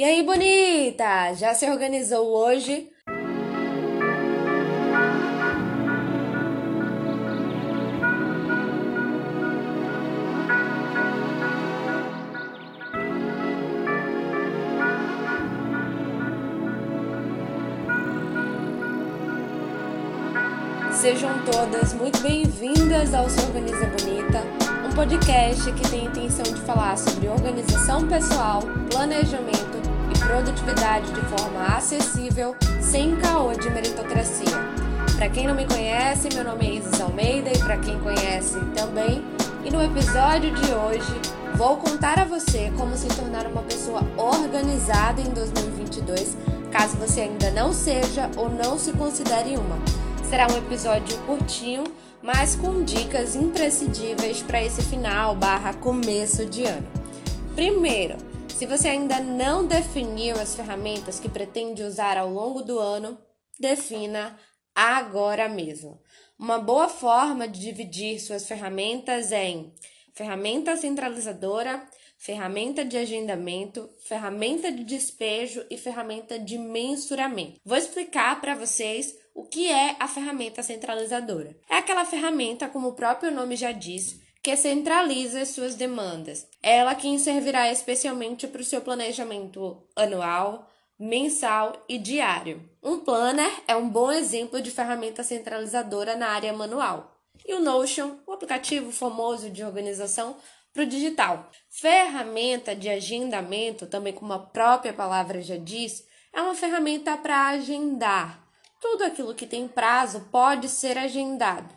E aí, bonita? Já se organizou hoje? Sejam todas muito bem-vindas ao Se Organiza Bonita, um podcast que tem a intenção de falar sobre organização pessoal, planejamento produtividade de forma acessível, sem caô de meritocracia. Para quem não me conhece, meu nome é Isis Almeida e para quem conhece também. E no episódio de hoje vou contar a você como se tornar uma pessoa organizada em 2022, caso você ainda não seja ou não se considere uma. Será um episódio curtinho, mas com dicas imprescindíveis para esse final barra começo de ano. Primeiro, se você ainda não definiu as ferramentas que pretende usar ao longo do ano, defina agora mesmo. Uma boa forma de dividir suas ferramentas é em ferramenta centralizadora, ferramenta de agendamento, ferramenta de despejo e ferramenta de mensuramento. Vou explicar para vocês o que é a ferramenta centralizadora? É aquela ferramenta, como o próprio nome já diz, que centraliza as suas demandas. É ela quem servirá especialmente para o seu planejamento anual, mensal e diário. Um planner é um bom exemplo de ferramenta centralizadora na área manual. E o Notion, o aplicativo famoso de organização para o digital. Ferramenta de agendamento, também como a própria palavra já diz, é uma ferramenta para agendar, tudo aquilo que tem prazo pode ser agendado.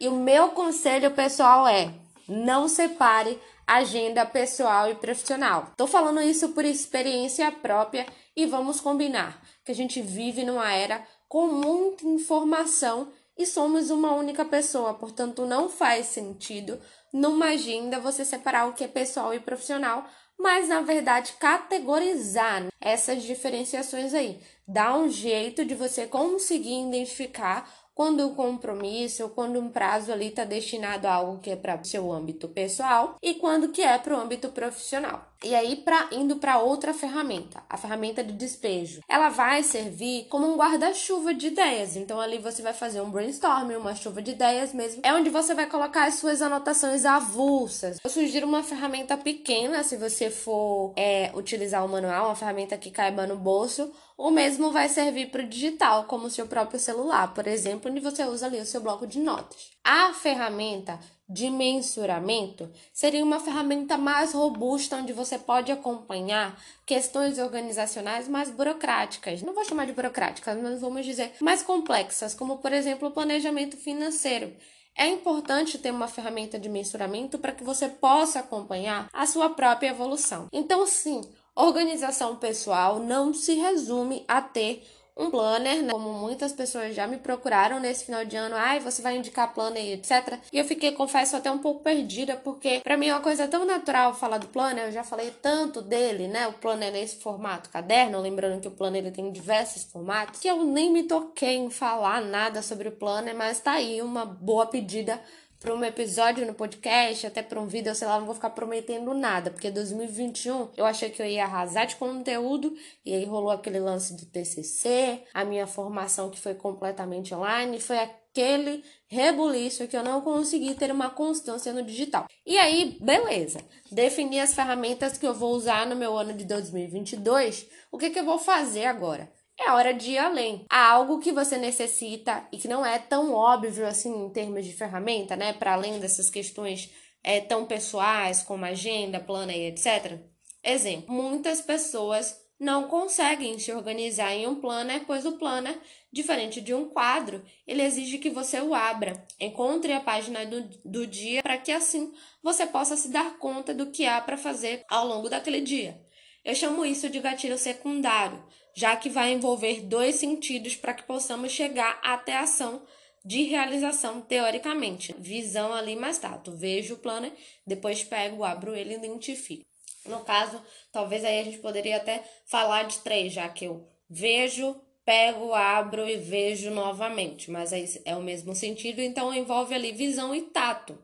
E o meu conselho pessoal é: não separe agenda pessoal e profissional. Estou falando isso por experiência própria e vamos combinar que a gente vive numa era com muita informação e somos uma única pessoa, portanto não faz sentido numa agenda você separar o que é pessoal e profissional, mas na verdade categorizar essas diferenciações aí. Dá um jeito de você conseguir identificar quando o compromisso ou quando um prazo ali está destinado a algo que é para o seu âmbito pessoal e quando que é para o âmbito profissional. E aí, pra, indo para outra ferramenta, a ferramenta de despejo. Ela vai servir como um guarda-chuva de ideias. Então, ali você vai fazer um brainstorming, uma chuva de ideias mesmo. É onde você vai colocar as suas anotações avulsas. Eu sugiro uma ferramenta pequena, se você for é, utilizar o manual, uma ferramenta que caiba no bolso. O mesmo vai servir para o digital, como o seu próprio celular, por exemplo, onde você usa ali o seu bloco de notas. A ferramenta de mensuramento seria uma ferramenta mais robusta onde você pode acompanhar questões organizacionais mais burocráticas. Não vou chamar de burocráticas, mas vamos dizer mais complexas, como por exemplo o planejamento financeiro. É importante ter uma ferramenta de mensuramento para que você possa acompanhar a sua própria evolução. Então, sim, organização pessoal não se resume a ter um planner, né? como muitas pessoas já me procuraram nesse final de ano, ai, você vai indicar planner etc. E eu fiquei, confesso, até um pouco perdida, porque para mim é uma coisa tão natural falar do planner, eu já falei tanto dele, né? O planner nesse formato caderno, lembrando que o planner ele tem diversos formatos, que eu nem me toquei em falar nada sobre o planner, mas tá aí uma boa pedida para um episódio no podcast, até para um vídeo, sei lá, não vou ficar prometendo nada, porque 2021 eu achei que eu ia arrasar de conteúdo e aí rolou aquele lance do TCC, a minha formação que foi completamente online, foi aquele rebuliço que eu não consegui ter uma constância no digital. E aí, beleza, defini as ferramentas que eu vou usar no meu ano de 2022, o que, que eu vou fazer agora? É hora de ir além. Há algo que você necessita e que não é tão óbvio assim em termos de ferramenta, né? Para além dessas questões é, tão pessoais como agenda, plano e etc. Exemplo: muitas pessoas não conseguem se organizar em um planner, pois o planner, diferente de um quadro, ele exige que você o abra, encontre a página do, do dia para que assim você possa se dar conta do que há para fazer ao longo daquele dia. Eu chamo isso de gatilho secundário, já que vai envolver dois sentidos para que possamos chegar até a ação de realização teoricamente. Visão ali mais tato. Vejo o planner, depois pego, abro ele e identifico. No caso, talvez aí a gente poderia até falar de três, já que eu vejo, pego, abro e vejo novamente. Mas aí é o mesmo sentido, então envolve ali visão e tato.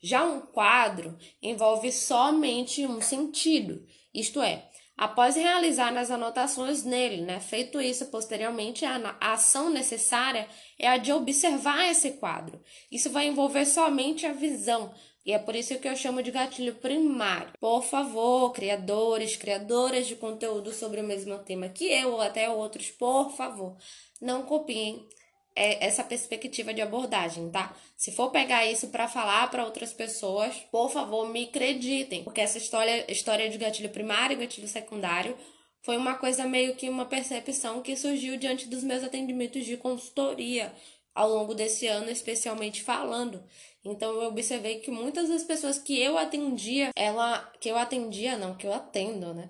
Já um quadro envolve somente um sentido, isto é, após realizar as anotações nele, né? Feito isso, posteriormente, a, ação necessária é a de observar esse quadro. Isso vai envolver somente a visão, e é por isso que eu chamo de gatilho primário. Por favor, criadores, criadoras de conteúdo sobre o mesmo tema que eu ou até outros, por favor, não copiem é, essa perspectiva de abordagem, tá? Se for pegar isso para falar para outras pessoas, por favor, me acreditem, porque essa história, história de gatilho primário e gatilho secundário foi uma coisa meio que uma percepção que surgiu diante dos meus atendimentos de consultoria ao longo desse ano, especialmente falando. Então eu observei que muitas das pessoas que eu atendia, ela que eu atendia, não, que eu atendo, né?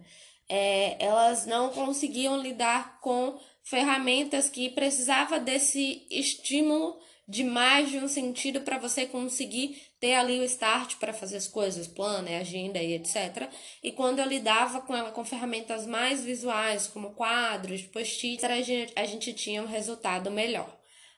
É, elas não conseguiam lidar com ferramentas que precisava desse estímulo de mais de um sentido para você conseguir ter ali o start para fazer as coisas, plano, agenda e etc. E quando eu lidava com ela com ferramentas mais visuais, como quadros, gente, a gente tinha um resultado melhor.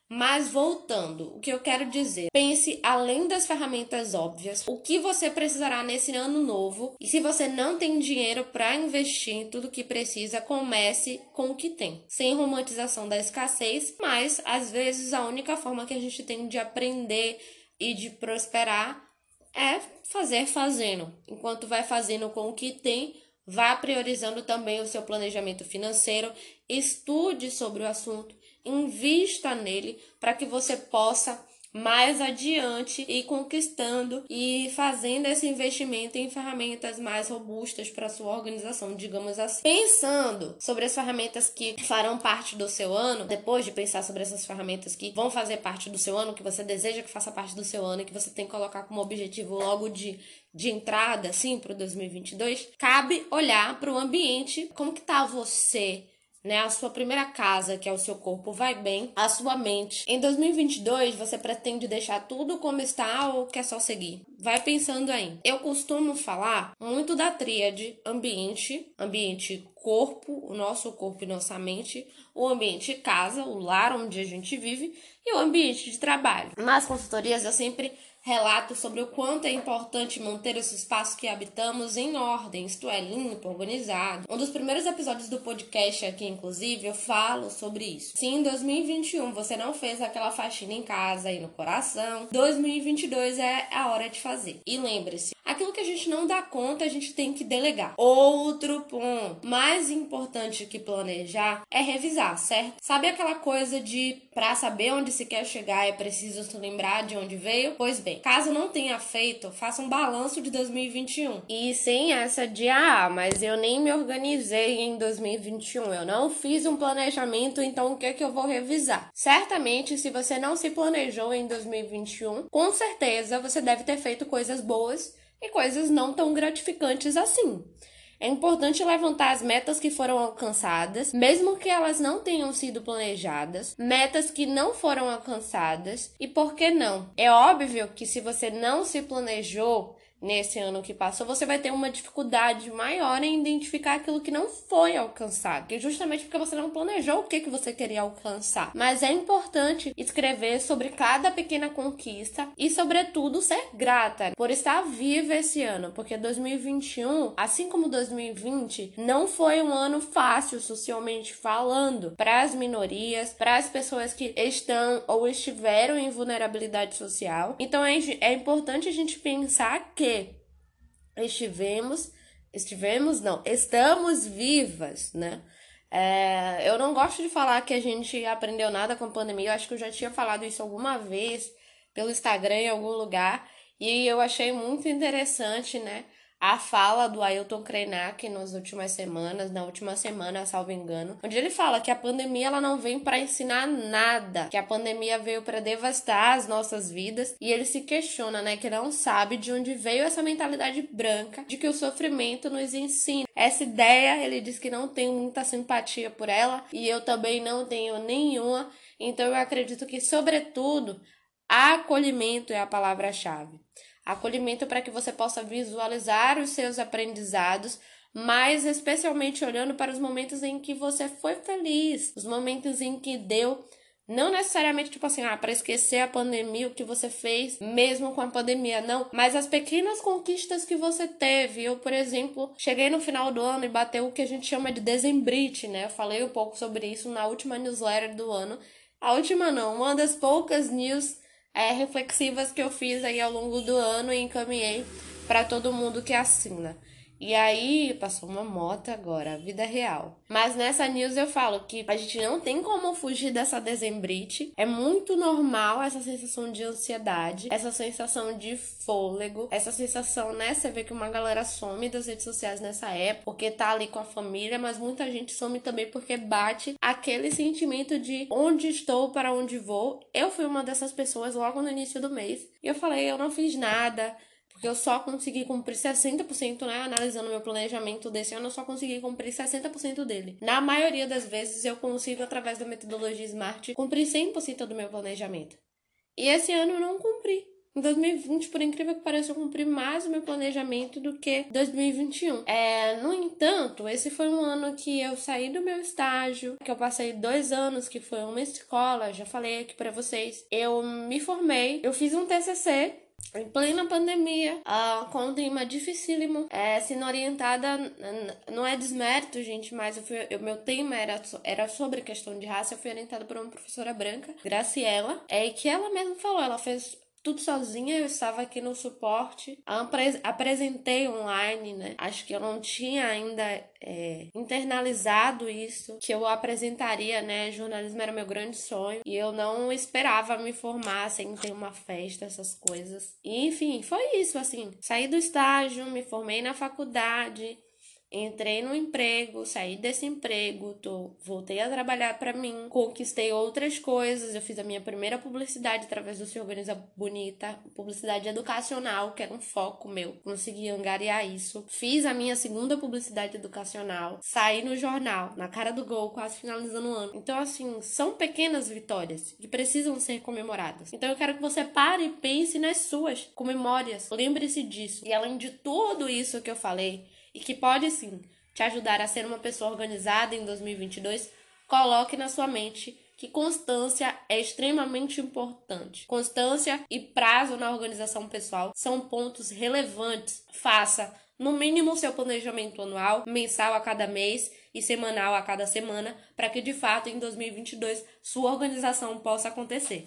Mas voltando, o que eu quero dizer, pense além das ferramentas óbvias, o que você precisará nesse ano novo, e se você não tem dinheiro para investir em tudo que precisa, comece com o que tem, sem romantização da escassez, mas às vezes a única forma que a gente tem de aprender e de prosperar é fazer fazendo. Enquanto vai fazendo com o que tem, vá priorizando também o seu planejamento financeiro, estude sobre o assunto invista nele para que você possa mais adiante e conquistando e fazendo esse investimento em ferramentas mais robustas para sua organização, digamos assim. Pensando sobre as ferramentas que farão parte do seu ano, depois de pensar sobre essas ferramentas que vão fazer parte do seu ano, que você deseja que faça parte do seu ano e que você tem que colocar como objetivo logo de de entrada assim para o 2022, cabe olhar para o ambiente, como que tá você né? A sua primeira casa, que é o seu corpo, vai bem, a sua mente. Em 2022, você pretende deixar tudo como está ou quer só seguir? Vai pensando aí. Eu costumo falar muito da tríade ambiente, ambiente corpo, o nosso corpo e nossa mente, o ambiente casa, o lar onde a gente vive e o ambiente de trabalho. Nas consultorias eu sempre relato sobre o quanto é importante manter esse espaço que habitamos em ordem, isto é, limpo, organizado. Um dos primeiros episódios do podcast aqui, inclusive, eu falo sobre isso. Se em 2021 você não fez aquela faxina em casa e no coração, 2022 é a hora de fazer. E lembre-se, aquilo que a gente não dá conta, a gente tem que delegar. Outro ponto, mais importante que planejar é revisar, certo? Sabe aquela coisa de para saber onde se quer chegar é preciso se lembrar de onde veio? Pois bem, caso não tenha feito, faça um balanço de 2021. E sem essa de, ah, mas eu nem me organizei em 2021, eu não fiz um planejamento, então o que é que eu vou revisar? Certamente, se você não se planejou em 2021, com certeza você deve ter feito coisas boas e coisas não tão gratificantes assim. É importante levantar as metas que foram alcançadas, mesmo que elas não tenham sido planejadas, metas que não foram alcançadas e por que não? É óbvio que se você não se planejou, nesse ano que passou, você vai ter uma dificuldade maior em identificar aquilo que não foi alcançado, que justamente porque você não planejou o que, que você queria alcançar. Mas é importante escrever sobre cada pequena conquista e, sobretudo, ser grata por estar viva esse ano, porque 2021, assim como 2020, não foi um ano fácil socialmente falando para as minorias, para as pessoas que estão ou estiveram em vulnerabilidade social. Então é, é importante a gente pensar que estivemos, estivemos, não, estamos vivas, né? É, eu não gosto de falar que a gente aprendeu nada com a pandemia, eu acho que eu já tinha falado isso alguma vez pelo Instagram em algum lugar, e eu achei muito interessante, né? A fala do Ailton Krenak nas últimas semanas, na última semana, salvo engano, onde ele fala que a pandemia ela não vem para ensinar nada, que a pandemia veio para devastar as nossas vidas e ele se questiona, né, que não sabe de onde veio essa mentalidade branca de que o sofrimento nos ensina. Essa ideia, ele diz que não tem muita simpatia por ela e eu também não tenho nenhuma, então eu acredito que sobretudo acolhimento é a palavra-chave acolhimento para que você possa visualizar os seus aprendizados, mas especialmente olhando para os momentos em que você foi feliz, os momentos em que deu Não necessariamente, tipo assim, ah, para esquecer a pandemia, o que você fez mesmo com a pandemia, não. Mas as pequenas conquistas que você teve. Eu, por exemplo, cheguei no final do ano e bateu o que a gente chama de dezembrite, né? Eu falei um pouco sobre isso na última newsletter do ano. A última não, uma das poucas news é, reflexivas que eu fiz aí ao longo do ano e encaminhei para todo mundo que assina. E aí, passou uma moto agora, a vida real. Mas nessa news eu falo que a gente não tem como fugir dessa dezembrite. É muito normal essa sensação de ansiedade, essa sensação de fôlego, essa sensação, né? Você vê que uma galera some das redes sociais nessa época, porque tá ali com a família, mas muita gente some também porque bate aquele sentimento de onde estou, para onde vou. Eu fui uma dessas pessoas logo no início do mês. E eu falei, eu não fiz nada, porque eu só consegui cumprir 60%, né? Analisando meu planejamento desse ano, eu só consegui cumprir 60% dele. Na maioria das vezes, eu consigo, através da metodologia SMART, cumprir 100% do meu planejamento. E esse ano eu não cumpri. Em 2020, por incrível que pareça, eu cumpri mais o meu planejamento do que 2021. É, no entanto, esse foi um ano que eu saí do meu estágio, que eu passei dois anos, que foi uma escola, já falei aqui para vocês. Eu me formei, eu fiz um TCC em plena pandemia, uh, com um tema dificílimo, é, sendo orientada, não é desmérito, gente, mas o meu tema era, era sobre questão de raça, eu fui orientada por uma professora branca, Graciela, é que ela mesma falou, ela fez tudo sozinha, eu estava aqui no suporte, apresentei online, né? Acho que eu não tinha ainda é, internalizado isso, que eu apresentaria, né? Jornalismo era meu grande sonho e eu não esperava me formar sem ter uma festa, essas coisas. E, enfim, foi isso, assim. Saí do estágio, me formei na faculdade, Entrei no emprego, saí desse emprego, tô, voltei a trabalhar para mim, conquistei outras coisas. Eu fiz a minha primeira publicidade através do Se Organiza Bonita, publicidade educacional, que era um foco meu. Consegui angariar isso. Fiz a minha segunda publicidade educacional, saí no jornal, na cara do gol, quase finalizando o ano. Então, assim, são pequenas vitórias que precisam ser comemoradas. Então, eu quero que você pare e pense nas suas, comemórias. Lembre-se disso. E além de tudo isso que eu falei, e que pode sim te ajudar a ser uma pessoa organizada em 2022, coloque na sua mente que constância é extremamente importante. Constância e prazo na organização pessoal são pontos relevantes. Faça no mínimo seu planejamento anual, mensal a cada mês e semanal a cada semana, para que de fato em 2022 sua organização possa acontecer.